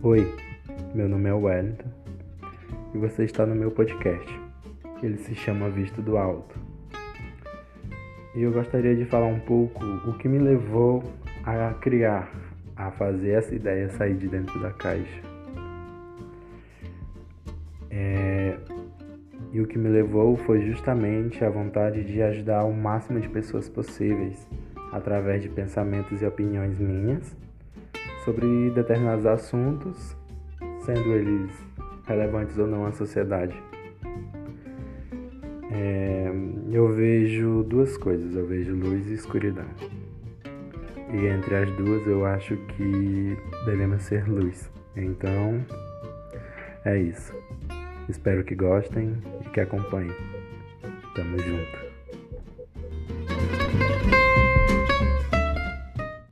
Oi, meu nome é Wellington e você está no meu podcast. Ele se chama Visto do Alto. E eu gostaria de falar um pouco o que me levou a criar, a fazer essa ideia sair de dentro da caixa. É... E o que me levou foi justamente a vontade de ajudar o máximo de pessoas possíveis através de pensamentos e opiniões minhas sobre determinados assuntos, sendo eles relevantes ou não à sociedade. É, eu vejo duas coisas, eu vejo luz e escuridão. E entre as duas eu acho que devemos ser luz. Então, é isso. Espero que gostem e que acompanhem. Tamo junto.